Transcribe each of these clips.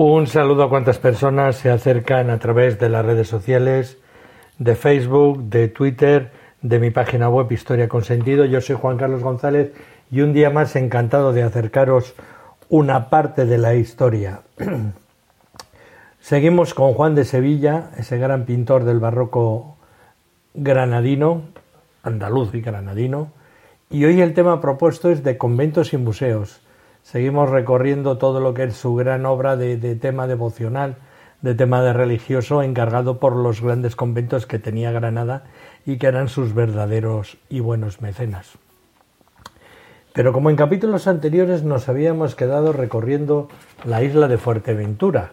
Un saludo a cuantas personas se acercan a través de las redes sociales, de Facebook, de Twitter, de mi página web Historia con Sentido. Yo soy Juan Carlos González y un día más encantado de acercaros una parte de la historia. Seguimos con Juan de Sevilla, ese gran pintor del barroco granadino, andaluz y granadino, y hoy el tema propuesto es de conventos y museos. Seguimos recorriendo todo lo que es su gran obra de, tema devocional, de tema de religioso, encargado por los grandes conventos que tenía Granada y que eran sus verdaderos y buenos mecenas. Pero como en capítulos anteriores nos habíamos quedado recorriendo la isla de Fuerteventura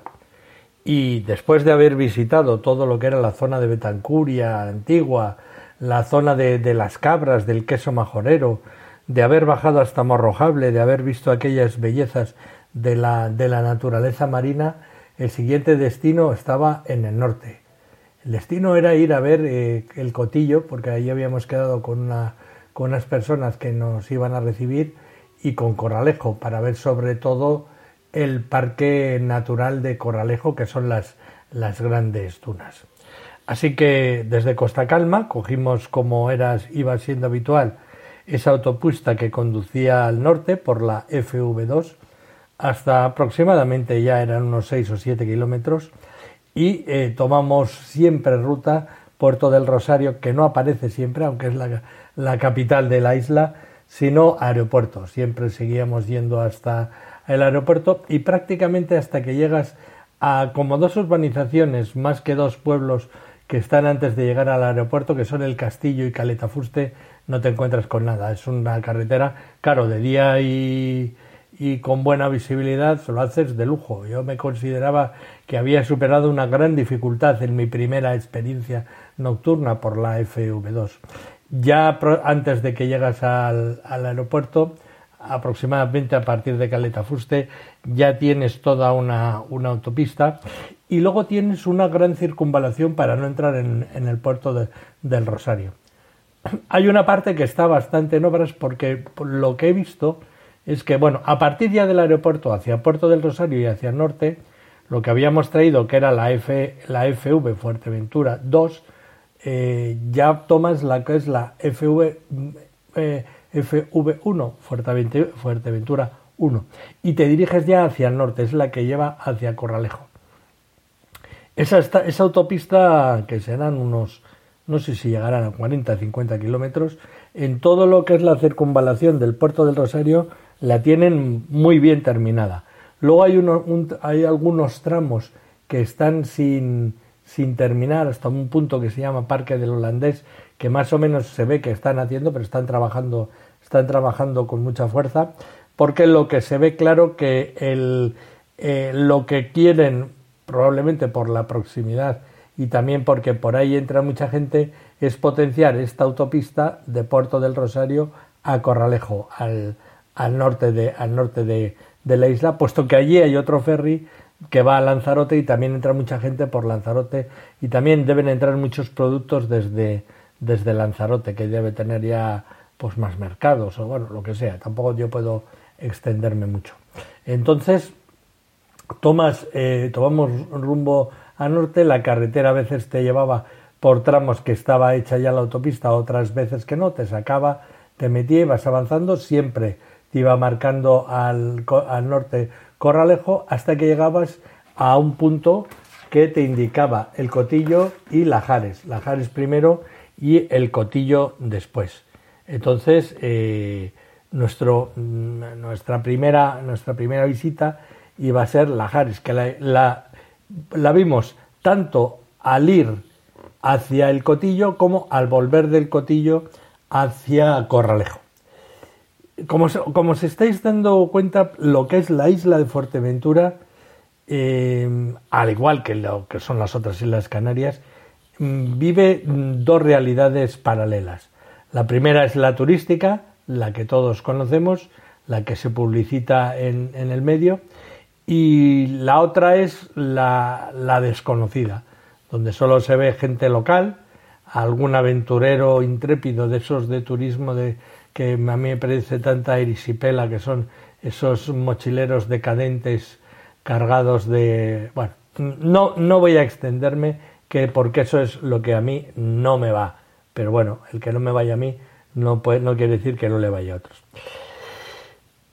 y después de haber visitado todo lo que era la zona de Betancuria antigua, la zona de las cabras, del queso majorero, de haber bajado hasta Morrojable, de haber visto aquellas bellezas de la, de la naturaleza marina, el siguiente destino estaba en el norte. El destino era ir a ver eh, el cotillo, porque ahí habíamos quedado con una con unas personas que nos iban a recibir y con Corralejo para ver sobre todo el parque natural de Corralejo que son las, las grandes dunas. Así que desde Costa Calma cogimos como era, iba siendo habitual esa autopista que conducía al norte por la FV2 hasta aproximadamente ya eran unos 6 o 7 kilómetros y eh, tomamos siempre ruta Puerto del Rosario que no aparece siempre aunque es la, la capital de la isla, sino aeropuerto. Siempre seguíamos yendo hasta el aeropuerto y prácticamente hasta que llegas a como dos urbanizaciones, más que dos pueblos que están antes de llegar al aeropuerto, que son el Castillo y Caletafuste, no te encuentras con nada. Es una carretera, claro, de día y, y con buena visibilidad, lo haces de lujo. Yo me consideraba que había superado una gran dificultad en mi primera experiencia nocturna por la FV2 ya antes de que llegas al, aeropuerto, aproximadamente a partir de Caleta Fuste, ya tienes toda una, autopista y luego tienes una gran circunvalación para no entrar en, el puerto del Rosario. Hay una parte que está bastante en obras porque lo que he visto es que, bueno, a partir ya del aeropuerto hacia Puerto del Rosario y hacia el norte, lo que habíamos traído, que era la, F, la FV Fuerteventura 2, eh, ya tomas la que es la FV, eh, FV1, Fuerteventura, 1, y te diriges ya hacia el norte, es la que lleva hacia Corralejo. Esa, esa autopista, que serán unos, no sé si llegarán a 40, 50 kilómetros, en todo lo que es la circunvalación del puerto del Rosario, la tienen muy bien terminada. Luego hay, uno, hay algunos tramos que están sin, sin terminar hasta un punto que se llama Parque del Holandés, que más o menos se ve que están haciendo, pero están trabajando, están trabajando con mucha fuerza, porque lo que se ve claro que el, eh, lo que quieren, probablemente por la proximidad y también porque por ahí entra mucha gente, es potenciar esta autopista de Puerto del Rosario a Corralejo, al, al norte, de, al norte de, la isla, puesto que allí hay otro ferry que va a Lanzarote y también entra mucha gente por Lanzarote y también deben entrar muchos productos desde, desde Lanzarote que debe tener ya pues más mercados o bueno lo que sea. Tampoco yo puedo extenderme mucho. Entonces tomas eh, tomamos rumbo a norte la carretera a veces te llevaba por tramos que estaba hecha ya la autopista otras veces que no te sacaba te metía y vas avanzando siempre te iba marcando al, al norte Corralejo hasta que llegabas a un punto que te indicaba el cotillo y Lajares. Lajares primero y el cotillo después. Entonces, eh, nuestro, mm, nuestra, primera, nuestra primera visita iba a ser Lajares, que la vimos tanto al ir hacia el cotillo como al volver del cotillo hacia Corralejo como, como estáis dando cuenta, lo que es la isla de Fuerteventura eh, al igual que lo que son las otras Islas Canarias, mm, vive dos realidades paralelas. La primera es la turística, la que todos conocemos, la que se publicita en, el medio, y la otra es la, desconocida, donde solo se ve gente local, algún aventurero intrépido de esos de turismo de, que a mí me parece tanta erisipela, que son esos mochileros decadentes cargados de... Bueno, no, no voy a extenderme que porque eso es lo que a mí no me va. Pero bueno, el que no me vaya a mí no, puede, no quiere decir que no le vaya a otros.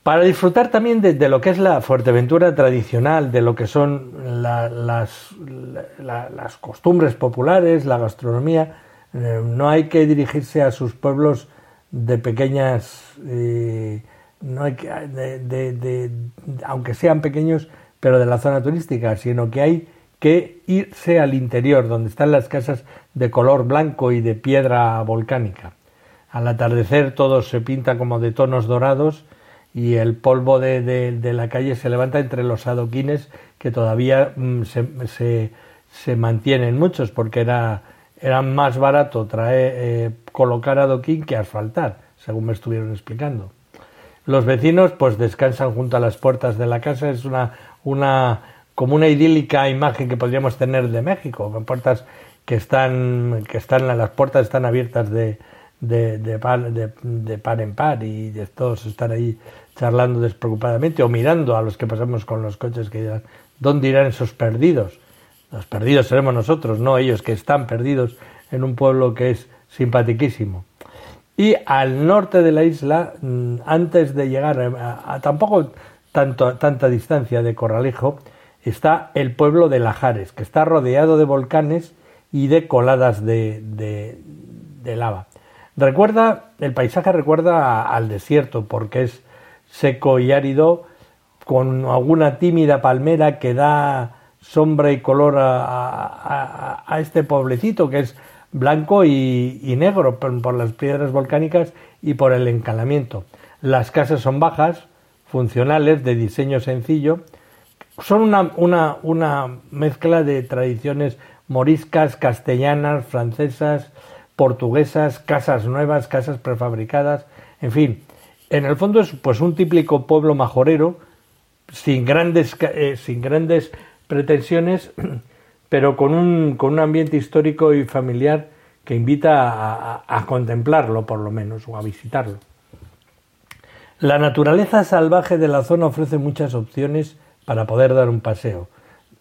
Para disfrutar también de, lo que es la Fuerteventura tradicional, de lo que son las, las, costumbres populares, la gastronomía, eh, no hay que dirigirse a sus pueblos de pequeñas, eh, no hay que, de, aunque sean pequeños, pero de la zona turística, sino que hay que irse al interior, donde están las casas de color blanco y de piedra volcánica. Al atardecer todo se pinta como de tonos dorados y el polvo de, la calle se levanta entre los adoquines que todavía mm, se, se, mantienen muchos porque era, era más barato traer, eh, colocar adoquín que asfaltar, según me estuvieron explicando. Los vecinos pues descansan junto a las puertas de la casa, es una, una como una idílica imagen que podríamos tener de México, con puertas que están, que están las puertas están abiertas de, de, de, par, de, par en par y de todos estar ahí charlando despreocupadamente o mirando a los que pasamos con los coches que dirán, ¿dónde irán esos perdidos? Los perdidos seremos nosotros, no ellos que están perdidos en un pueblo que es simpatiquísimo. Y al norte de la isla, mm, antes de llegar a, tampoco tanto, tanta distancia de Corralejo, está el pueblo de Lajares, que está rodeado de volcanes y de coladas de, de lava. Recuerda, el paisaje recuerda al desierto porque es seco y árido, con alguna tímida palmera que da sombra y color a, este pueblecito que es blanco y, negro por, las piedras volcánicas y por el encalamiento. Las casas son bajas, funcionales, de diseño sencillo. Son una, mezcla de tradiciones moriscas, castellanas, francesas, portuguesas, casas nuevas, casas prefabricadas, en fin, en el fondo es pues un típico pueblo majorero, sin grandes, eh, sin grandes pretensiones, pero con un, con un ambiente histórico y familiar que invita a, contemplarlo por lo menos o a visitarlo. La naturaleza salvaje de la zona ofrece muchas opciones para poder dar un paseo.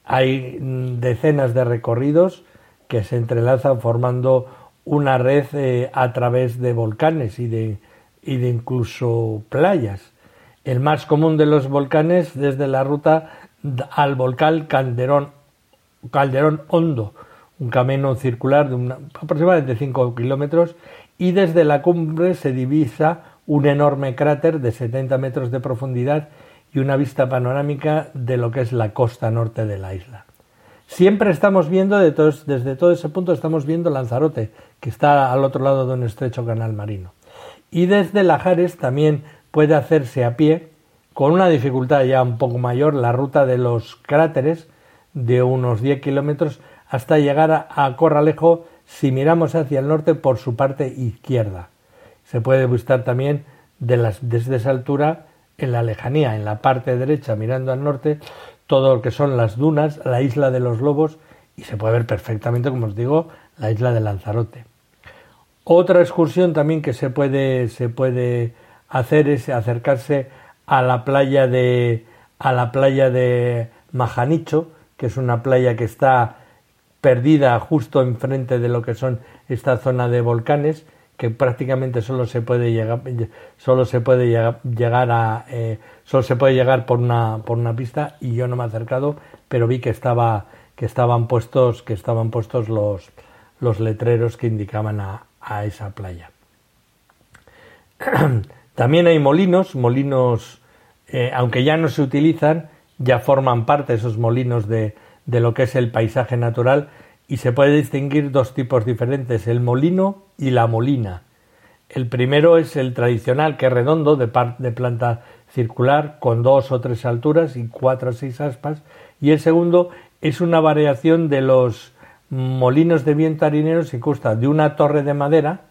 Hay mm, decenas de recorridos que se entrelazan formando una red eh, a través de volcanes y de, y de incluso playas. El más común de los volcanes desde la ruta al volcán Calderón, Calderón Hondo, un camino circular de aproximadamente 5 kilómetros y desde la cumbre se divisa un enorme cráter de 70 metros de profundidad y una vista panorámica de lo que es la costa norte de la isla. Siempre estamos viendo, desde todo ese punto estamos viendo Lanzarote, que está al otro lado de un estrecho canal marino. Y desde Lajares también puede hacerse a pie, con una dificultad ya un poco mayor, la ruta de los cráteres de unos 10 kilómetros hasta llegar a, Corralejo si miramos hacia el norte por su parte izquierda. Se puede buscar también desde esa altura en la lejanía, en la parte derecha mirando al norte, todo lo que son las dunas, la isla de los lobos y se puede ver perfectamente, como os digo, la isla de Lanzarote. Otra excursión también que se puede, se puede hacer es acercarse a la playa de a la playa de Majanicho, que es una playa que está perdida justo enfrente de lo que son esta zona de volcanes que prácticamente solo se puede llegar solo se puede llegar, a eh, solo se puede llegar por una por una pista y yo no me he acercado pero vi que estaba que estaban puestos que estaban puestos los los letreros que indicaban a, a esa playa también hay molinos molinos eh, aunque ya no se utilizan ya forman parte esos molinos de, de lo que es el paisaje natural y se puede distinguir dos tipos diferentes, el molino y la molina. El primero es el tradicional, que es redondo, de, de planta circular con dos o tres alturas y cuatro o seis aspas y el segundo es una variación de los molinos de viento harineros que consta de una torre de madera,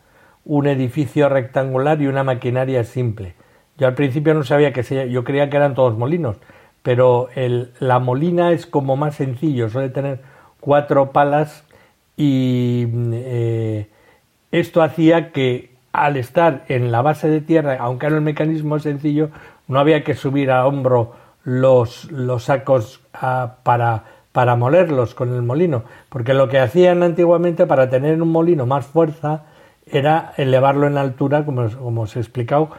un edificio rectangular y una maquinaria simple. Yo al principio no sabía que se, yo creía que eran todos molinos, pero la molina es como más sencillo, suele tener cuatro palas y eh, esto hacía que al estar en la base de tierra, aunque era el mecanismo sencillo, no había que subir a hombro los, los sacos para, para molerlos con el molino, porque lo que hacían antiguamente para tener un molino más fuerza era elevarlo en altura, como, os he explicado,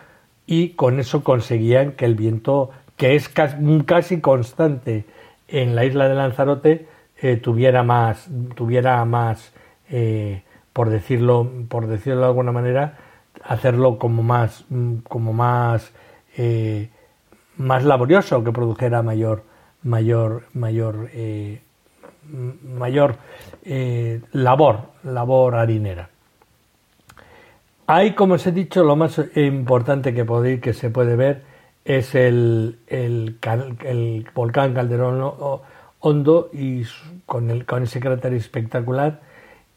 y con eso conseguían que el viento, que es casi, constante en la isla de Lanzarote, eh, tuviera más, tuviera más eh, por decirlo, por decirlo de alguna manera, hacerlo como más, como más, eh, más laborioso, que produjera mayor, mayor, mayor, mayor labor, labor harinera. Hay, como os he dicho, lo más importante que, podéis, que se puede ver es el, el, el volcán Calderón Hondo y con, el, con ese cráter espectacular.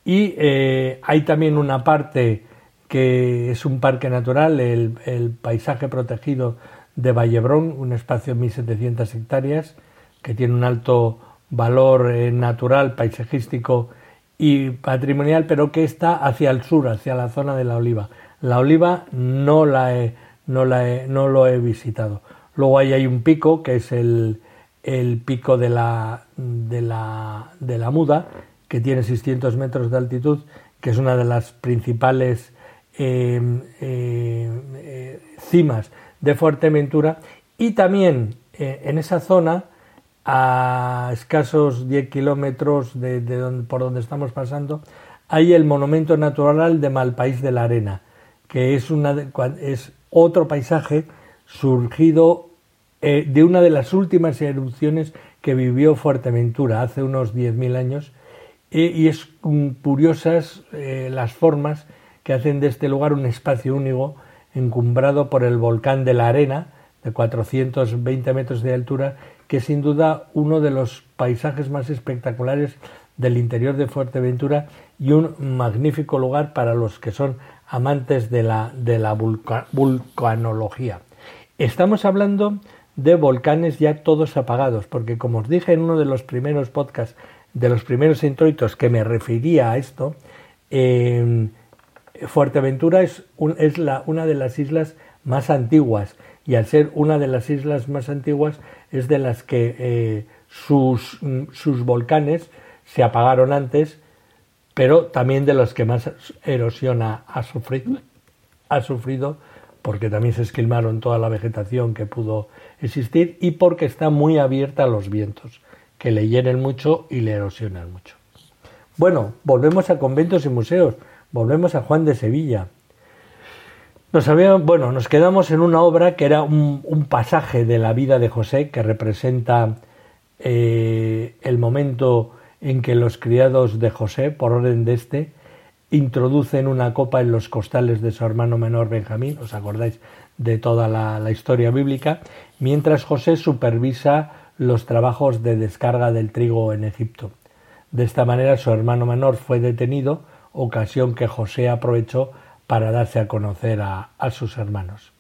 Y eh, hay también una parte que es un parque natural, el, el paisaje protegido de Vallebrón, un espacio de 1.700 hectáreas que tiene un alto valor eh, natural, paisajístico y patrimonial, pero que está hacia el sur, hacia la zona de la oliva. La oliva no la he, no la no lo he visitado. Luego ahí hay un pico que es el, el pico de la, de la, de la Muda, que tiene 600 metros de altitud, que es una de las principales eh, eh, cimas de Fuerteventura, y también en esa zona a escasos 10 kilómetros de, por donde estamos pasando, hay el monumento natural de Malpaís de la Arena, que es, una es otro paisaje surgido eh, de una de las últimas erupciones que vivió Fuerteventura hace unos 10.000 años, y es curiosas eh, las formas que hacen de este lugar un espacio único encumbrado por el volcán de la Arena, de 420 metros de altura, que es sin duda uno de los paisajes más espectaculares del interior de Fuerteventura y un magnífico lugar para los que son amantes de la, de la vulcanología. Estamos hablando de volcanes ya todos apagados, porque como os dije en uno de los primeros podcasts, de los primeros introitos que me refería a esto, em, Fuerteventura es, es la, una de las islas más antiguas y al ser una de las islas más antiguas es de las que eh, sus, sus volcanes se apagaron antes, pero también de los que más erosión ha, sufrido, ha sufrido, porque también se esquilmaron toda la vegetación que pudo existir y porque está muy abierta a los vientos, que le hieren mucho y le erosionan mucho. Bueno, volvemos a conventos y museos, volvemos a Juan de Sevilla. Nos bueno, nos quedamos en una obra que era un, pasaje de la vida de José que representa eh, el momento en que los criados de José, por orden de este, introducen una copa en los costales de su hermano menor Benjamín, os acordáis de toda la, historia bíblica, mientras José supervisa los trabajos de descarga del trigo en Egipto. De esta manera su hermano menor fue detenido, ocasión que José aprovechó para darse a conocer a, sus hermanos.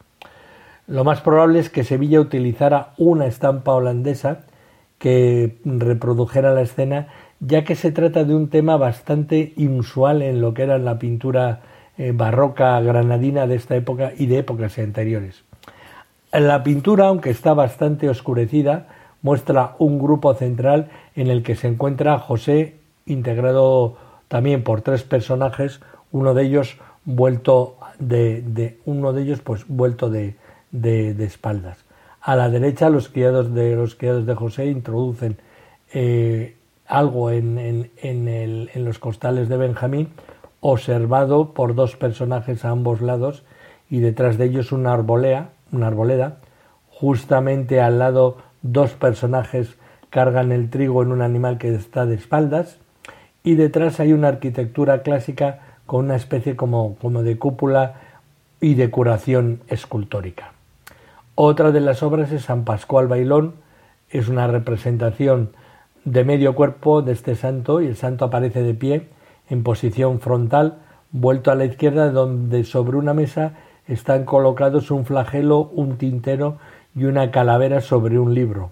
Lo más probable es que Sevilla utilizara una estampa holandesa que reprodujera la escena, ya que se trata de un tema bastante inusual en lo que era la pintura eh, barroca granadina de esta época y de épocas anteriores. La pintura, aunque está bastante oscurecida, muestra un grupo central en el que se encuentra José, integrado también por tres personajes, uno de ellos vuelto de, uno de ellos pues vuelto de, de, espaldas. A la derecha los criados de los criados de José introducen eh, algo en, en, en, los costales de Benjamín, observado por dos personajes a ambos lados y detrás de ellos una una arboleda. Justamente al lado dos personajes cargan el trigo en un animal que está de espaldas y detrás hay una arquitectura clásica con una especie como, como de cúpula y decoración escultórica. Otra de las obras es San Pascual Bailón, es una representación de medio cuerpo de este santo y el santo aparece de pie en posición frontal, vuelto a la izquierda, donde sobre una mesa están colocados un flagelo, un tintero y una calavera sobre un libro,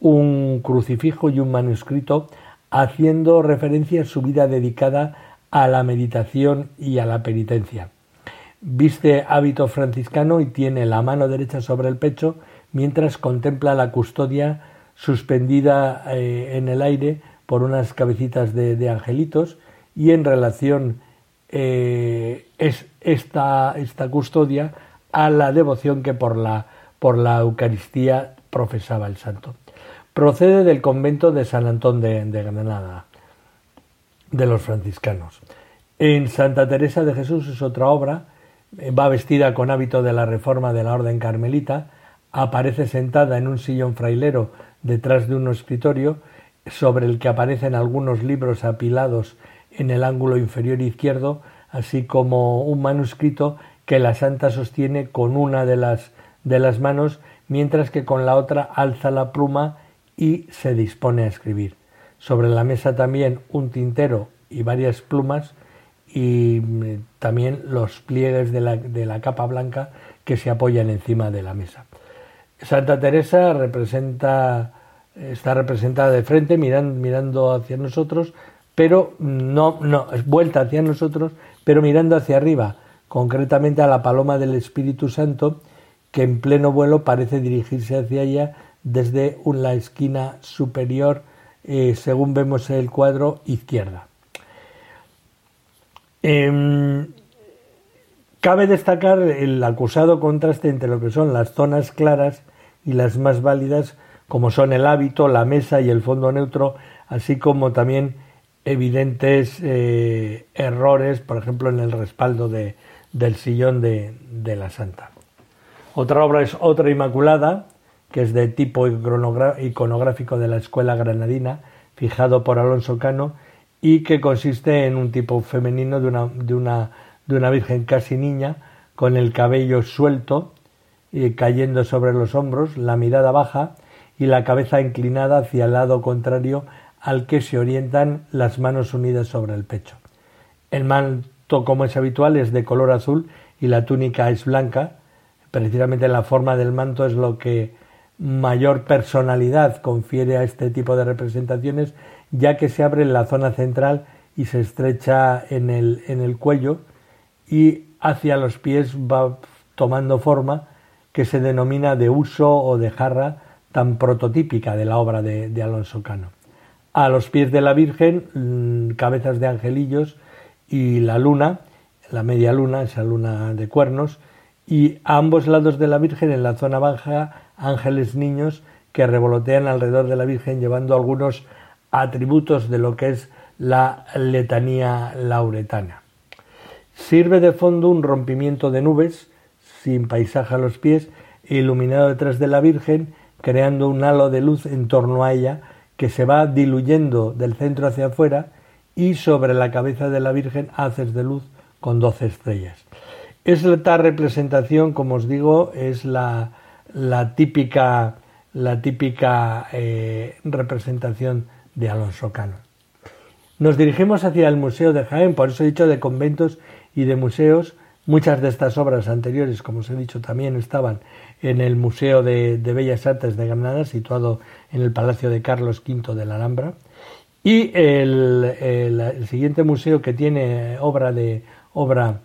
un crucifijo y un manuscrito, haciendo referencia a su vida dedicada a la meditación y a la penitencia. Viste hábito franciscano y tiene la mano derecha sobre el pecho mientras contempla la custodia suspendida eh, en el aire por unas cabecitas de, angelitos y en relación eh, es esta, esta custodia a la devoción que por la, por la Eucaristía profesaba el santo. Procede del convento de San Antón de, de Granada, de los franciscanos. En Santa Teresa de Jesús es otra obra, eh, va vestida con hábito de la reforma de la orden carmelita, aparece sentada en un sillón frailero detrás de un escritorio sobre el que aparecen algunos libros apilados en el ángulo inferior izquierdo, así como un manuscrito que la santa sostiene con una de las, de las manos, mientras que con la otra alza la pluma y se dispone a escribir. Sobre la mesa también un tintero y varias plumas y mm, también los pliegues de la, de la capa blanca que se apoyan encima de la mesa. Santa Teresa representa, está representada de frente, mirando, mirando hacia nosotros, pero no, no, es vuelta hacia nosotros, pero mirando hacia arriba, concretamente a la paloma del Espíritu Santo, que en pleno vuelo parece dirigirse hacia ella desde la esquina superior, eh, según vemos el cuadro, izquierda. Em, cabe destacar el acusado contraste entre lo que son las zonas claras y las más válidas como son el hábito, la mesa y el fondo neutro, así como también evidentes eh, errores, por ejemplo, en el respaldo de, del sillón de, de, la Santa. Otra obra es Otra Inmaculada, que es de tipo iconográfico de la Escuela Granadina, fijado por Alonso Cano, y que consiste en un tipo femenino de una, de una, de una Virgen casi niña, con el cabello suelto, cayendo sobre los hombros, la mirada baja y la cabeza inclinada hacia el lado contrario al que se orientan las manos unidas sobre el pecho. El manto, como es habitual, es de color azul y la túnica es blanca. Precisamente la forma del manto es lo que mayor personalidad confiere a este tipo de representaciones, ya que se abre en la zona central y se estrecha en el, en el cuello y hacia los pies va tomando forma que se denomina de uso o de jarra tan prototípica de la obra de, Alonso Cano. A los pies de la Virgen, mm, cabezas de angelillos y la luna, la media luna, esa luna de cuernos, y a ambos lados de la Virgen, en la zona baja, ángeles niños que revolotean alrededor de la Virgen llevando algunos atributos de lo que es la letanía lauretana. Sirve de fondo un rompimiento de nubes sin paisaje a los pies iluminado detrás de la Virgen, creando un halo de luz en torno a ella que se va diluyendo del centro hacia afuera y sobre la cabeza de la Virgen haces de luz con doce estrellas. Esta representación, como os digo, es la, la típica, la típica eh, representación de Alonso Cano. Nos dirigimos hacia el Museo de Jaén, por eso he dicho de conventos y de museos, Muchas de estas obras anteriores, como os he dicho, también estaban en el Museo de, Bellas Artes de Granada, situado en el Palacio de Carlos V de la Alhambra. Y el, siguiente museo que tiene obra de, obra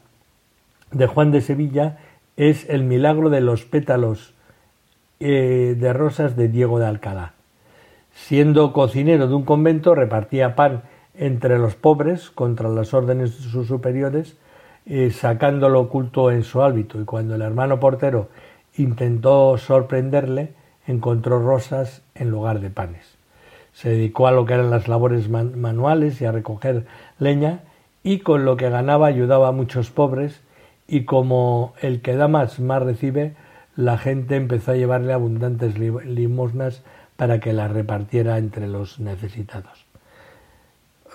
de Juan de Sevilla es El Milagro de los Pétalos eh, de Rosas de Diego de Alcalá. Siendo cocinero de un convento, repartía pan entre los pobres contra las órdenes de sus superiores eh, sacándolo oculto en su hábito y cuando el hermano portero intentó sorprenderle, encontró rosas en lugar de panes. Se dedicó a lo que eran las labores manuales y a recoger leña y con lo que ganaba ayudaba a muchos pobres y como el que da más más recibe, la gente empezó a llevarle abundantes limosnas para que las repartiera entre los necesitados.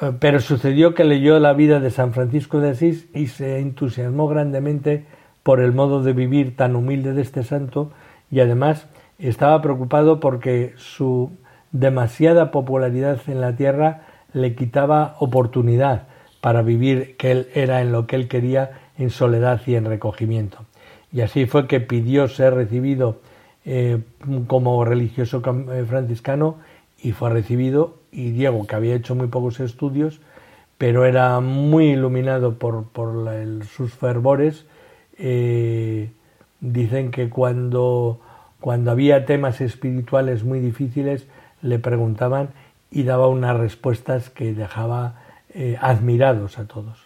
Eh, pero sucedió que leyó la vida de San Francisco de Asís y se entusiasmó grandemente por el modo de vivir tan humilde de este santo y además estaba preocupado porque su demasiada popularidad en la tierra le quitaba oportunidad para vivir que él era en lo que él quería en soledad y en recogimiento. Y así fue que pidió ser recibido eh, como religioso eh, franciscano y fue recibido y Diego, que había hecho muy pocos estudios, pero era muy iluminado por, sus fervores, eh, dicen que cuando, cuando había temas espirituales muy difíciles le preguntaban y daba unas respuestas que dejaba admirados a todos.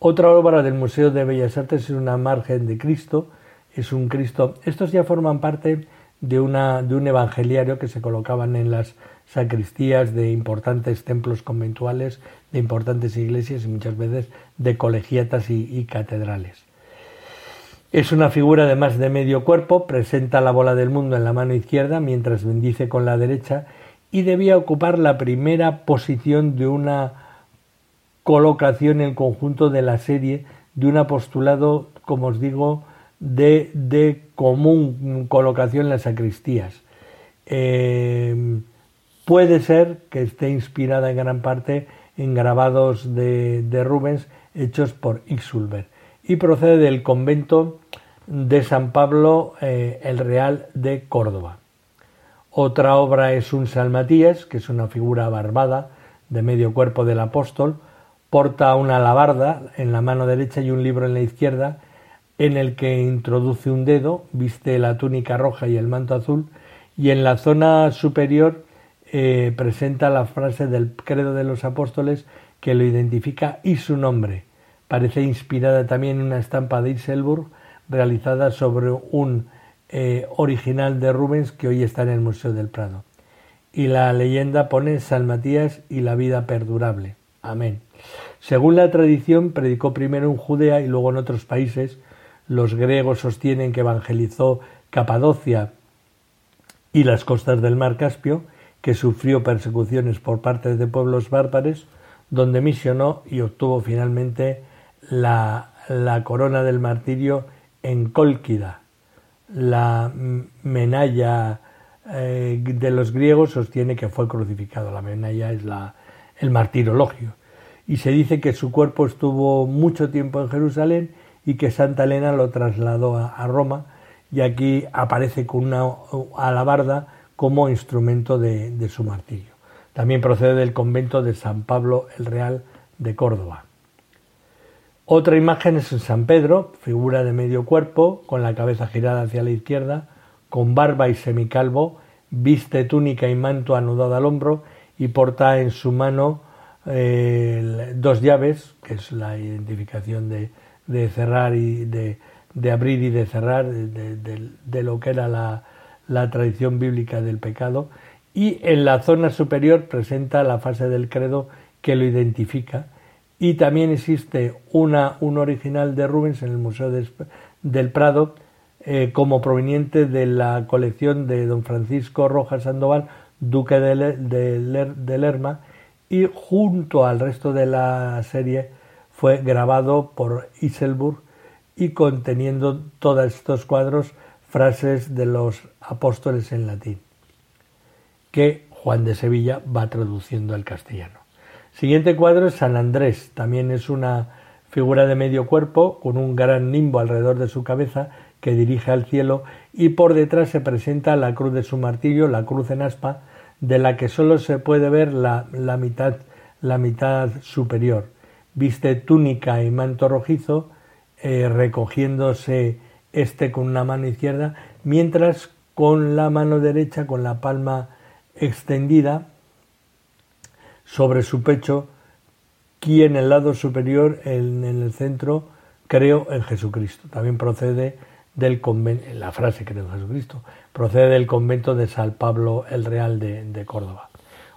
Otra obra del Museo de Bellas Artes es una margen de Cristo, es un Cristo. Estos ya forman parte de, una, de un evangeliario que se colocaban en las sacristías de importantes templos conventuales, de importantes iglesias y muchas veces de colegiatas y, catedrales. Es una figura de más de medio cuerpo, presenta la bola del mundo en la mano izquierda mientras bendice con la derecha y debía ocupar la primera posición de una colocación en el conjunto de la serie de un apostolado, como os digo, de, común colocación en las sacristías. Eh, puede ser que esté inspirada en gran parte en grabados de, Rubens hechos por Ixulber y procede del convento de San Pablo eh, el Real de Córdoba. Otra obra es un Salmatías, que es una figura barbada de medio cuerpo del apóstol, porta una alabarda en la mano derecha y un libro en la izquierda en el que introduce un dedo, viste la túnica roja y el manto azul, y en la zona superior eh, presenta la frase del credo de los apóstoles que lo identifica y su nombre. Parece inspirada también en una estampa de Iselburg realizada sobre un eh, original de Rubens que hoy está en el Museo del Prado. Y la leyenda pone San Matías y la vida perdurable. Amén. Según la tradición, predicó primero en Judea y luego en otros países, los griegos sostienen que evangelizó Capadocia y las costas del mar Caspio, que sufrió persecuciones por parte de pueblos bárbaros, donde misionó y obtuvo finalmente la, corona del martirio en Cólquida. La menalla eh, de los griegos sostiene que fue crucificado. La menalla es la, el martirologio. Y se dice que su cuerpo estuvo mucho tiempo en Jerusalén y que Santa Elena lo trasladó a, Roma y aquí aparece con una alabarda como instrumento de, su martirio. También procede del convento de San Pablo el Real de Córdoba. Otra imagen es San Pedro, figura de medio cuerpo, con la cabeza girada hacia la izquierda, con barba y semicalvo, viste túnica y manto anudado al hombro y porta en su mano dos llaves, que es la identificación de, de cerrar y de, de abrir y de cerrar, de, lo que era la, la, tradición bíblica del pecado. Y en la zona superior presenta la fase del credo que lo identifica. Y también existe una, un original de Rubens en el Museo del Prado, eh, como proveniente de la colección de don Francisco Rojas Sandoval, duque de Lerma, y junto al resto de la serie fue grabado por Iselburg y conteniendo todos estos cuadros frases de los apóstoles en latín, que Juan de Sevilla va traduciendo al castellano. Siguiente cuadro es San Andrés, también es una figura de medio cuerpo con un gran nimbo alrededor de su cabeza que dirige al cielo y por detrás se presenta la cruz de su martillo, la cruz en aspa, de la que solo se puede ver la, la mitad, la mitad superior viste túnica y manto rojizo, eh, recogiéndose este con una mano izquierda, mientras con la mano derecha, con la palma extendida sobre su pecho, y en el lado superior, en, el centro, creo en Jesucristo. También procede del convento, la frase creo en Jesucristo, procede del convento de San Pablo el Real de Córdoba.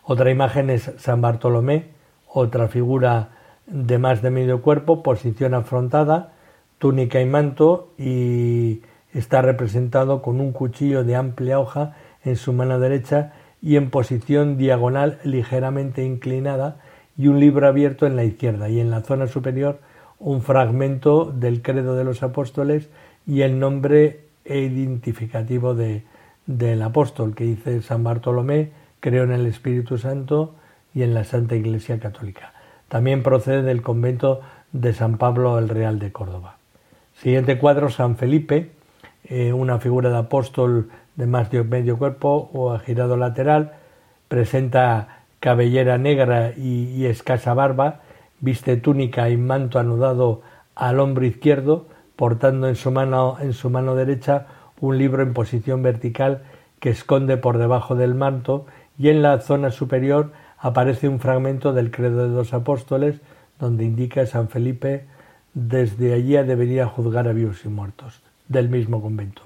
Otra imagen es San Bartolomé, otra figura de más de medio cuerpo, posición afrontada, túnica y manto y está representado con un cuchillo de amplia hoja en su mano derecha y en posición diagonal ligeramente inclinada y un libro abierto en la izquierda y en la zona superior un fragmento del credo de los apóstoles y el nombre identificativo de, del apóstol que dice San Bartolomé, creo en el Espíritu Santo y en la Santa Iglesia Católica. También procede del convento de San Pablo el Real de Córdoba. Siguiente cuadro, San Felipe, eh, una figura de apóstol de más de medio cuerpo o girado lateral, presenta cabellera negra y, escasa barba, viste túnica y manto anudado al hombro izquierdo, portando en su mano, en su mano derecha un libro en posición vertical que esconde por debajo del manto y en la zona superior aparece un fragmento del credo de los apóstoles donde indica San Felipe desde allí debería juzgar a vivos y muertos del mismo convento.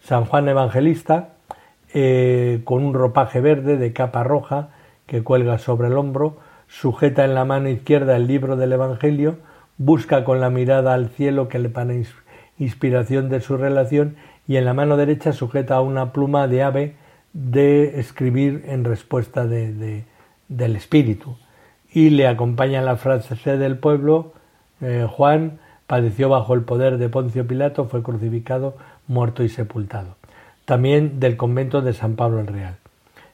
San Juan Evangelista eh, con un ropaje verde de capa roja que cuelga sobre el hombro, sujeta en la mano izquierda el libro del Evangelio, busca con la mirada al cielo que le pana inspiración de su relación y en la mano derecha sujeta una pluma de ave de escribir en respuesta de, del Espíritu. Y le acompaña la frase del pueblo, eh, Juan padeció bajo el poder de Poncio Pilato, fue crucificado, muerto y sepultado. También del convento de San Pablo el Real.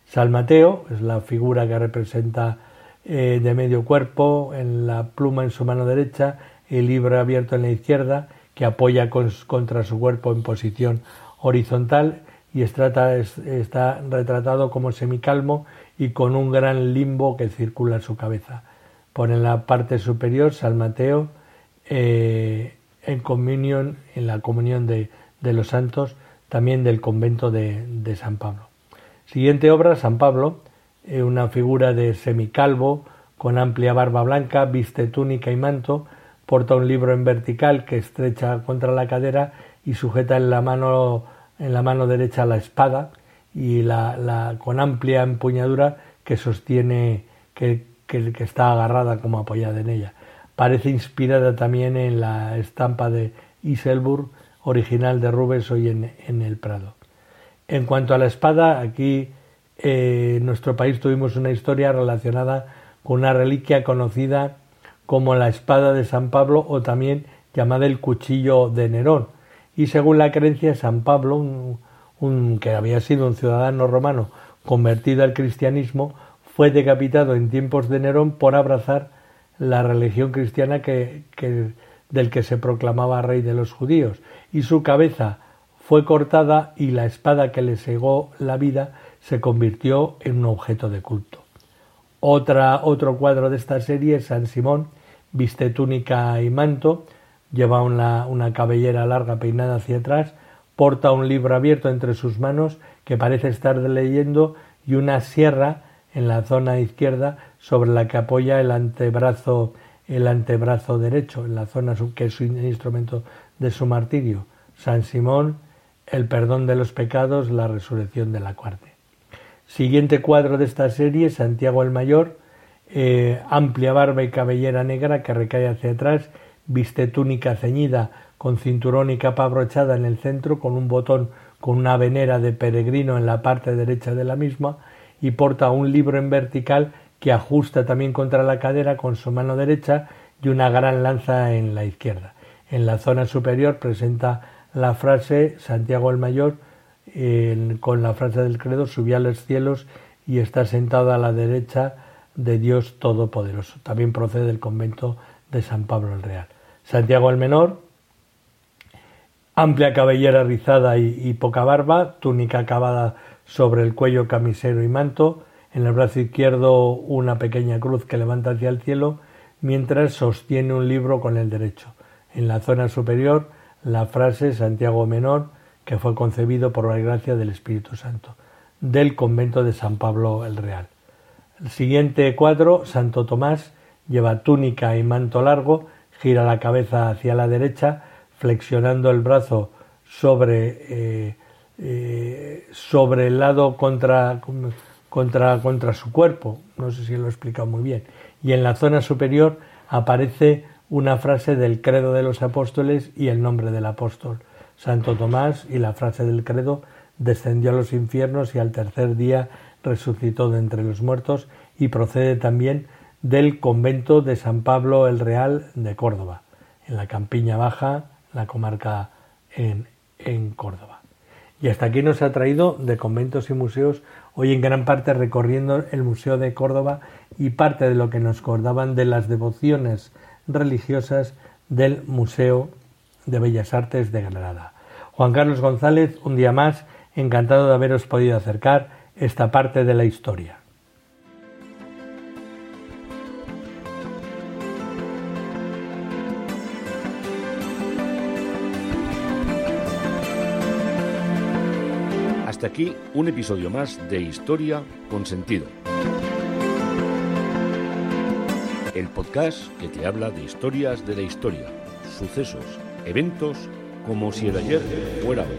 San Mateo es la figura que representa eh, de medio cuerpo, en la pluma en su mano derecha, el libro abierto en la izquierda, que apoya contra su cuerpo en posición horizontal y está retratado como semicalmo y con un gran limbo que circula en su cabeza. Pone en la parte superior San Mateo eh, en comunión, en la comunión de, los santos, también del convento de, San Pablo. Siguiente obra, San Pablo, eh, una figura de semicalvo, con amplia barba blanca, viste túnica y manto, porta un libro en vertical que estrecha contra la cadera y sujeta en la mano, en la mano derecha la espada y la, con amplia empuñadura que sostiene, que, está agarrada como apoyada en ella. Parece inspirada también en la estampa de Iselburg, original de Rubens hoy en, el Prado. En cuanto a la espada, aquí eh, en nuestro país tuvimos una historia relacionada con una reliquia conocida como la espada de San Pablo o también llamada el cuchillo de Nerón. Y según la creencia, San Pablo, un, que había sido un ciudadano romano convertido al cristianismo, fue decapitado en tiempos de Nerón por abrazar la religión cristiana que, del que se proclamaba rey de los judíos, y su cabeza fue cortada y la espada que le cegó la vida se convirtió en un objeto de culto. Otra, otro cuadro de esta serie es San Simón, viste túnica y manto, lleva una, una cabellera larga peinada hacia atrás, porta un libro abierto entre sus manos que parece estar leyendo y una sierra en la zona izquierda sobre la que apoya el antebrazo el antebrazo derecho, en la zona que es un instrumento de su martirio. San Simón, el perdón de los pecados, la resurrección de la cuarta. Siguiente cuadro de esta serie, Santiago el Mayor, eh, amplia barba y cabellera negra que recae hacia atrás, viste túnica ceñida con cinturón y capa abrochada en el centro, con un botón con una venera de peregrino en la parte derecha de la misma, y porta un libro en vertical que ajusta también contra la cadera con su mano derecha y una gran lanza en la izquierda. En la zona superior presenta la frase Santiago el Mayor con la frase del credo subió a los cielos y está sentado a la derecha de Dios Todopoderoso. También procede del convento de San Pablo el Real. Santiago el Menor, amplia cabellera rizada y, poca barba, túnica acabada sobre el cuello, camisero y manto, en el brazo izquierdo una pequeña cruz que levanta hacia el cielo, mientras sostiene un libro con el derecho. En la zona superior, la frase Santiago Menor, que fue concebido por la gracia del Espíritu Santo, del convento de San Pablo el Real. El siguiente cuadro, Santo Tomás, lleva túnica y manto largo, gira la cabeza hacia la derecha, flexionando el brazo sobre, eh, eh, sobre el lado contra, contra, contra su cuerpo. No sé si lo he explicado muy bien. Y en la zona superior aparece una frase del credo de los apóstoles y el nombre del apóstol. Santo Tomás y la frase del credo descendió a los infiernos y al tercer día resucitó de entre los muertos y procede también del convento de San Pablo el Real de Córdoba, en la Campiña Baja, la comarca en, en Córdoba. Y hasta aquí nos ha traído de conventos y museos, hoy en gran parte recorriendo el Museo de Córdoba y parte de lo que nos acordaban de las devociones religiosas del Museo de Bellas Artes de Granada. Juan Carlos González, un día más, encantado de haberos podido acercar esta parte de la historia. Hasta aquí un episodio más de Historia con Sentido. El podcast que te habla de historias de la historia, sucesos, eventos, como si el ayer fuera hoy.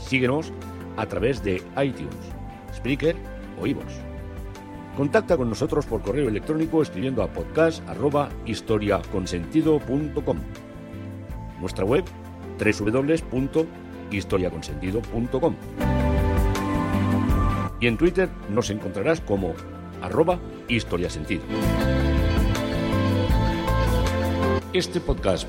Síguenos a través de iTunes, Spreaker o iVoox. Contacta con nosotros por correo electrónico escribiendo a podcast.historiaconsentido.com. Nuestra web www.historiaconsentido.com. Y en Twitter nos encontrarás como arroba historiasentido. Este podcast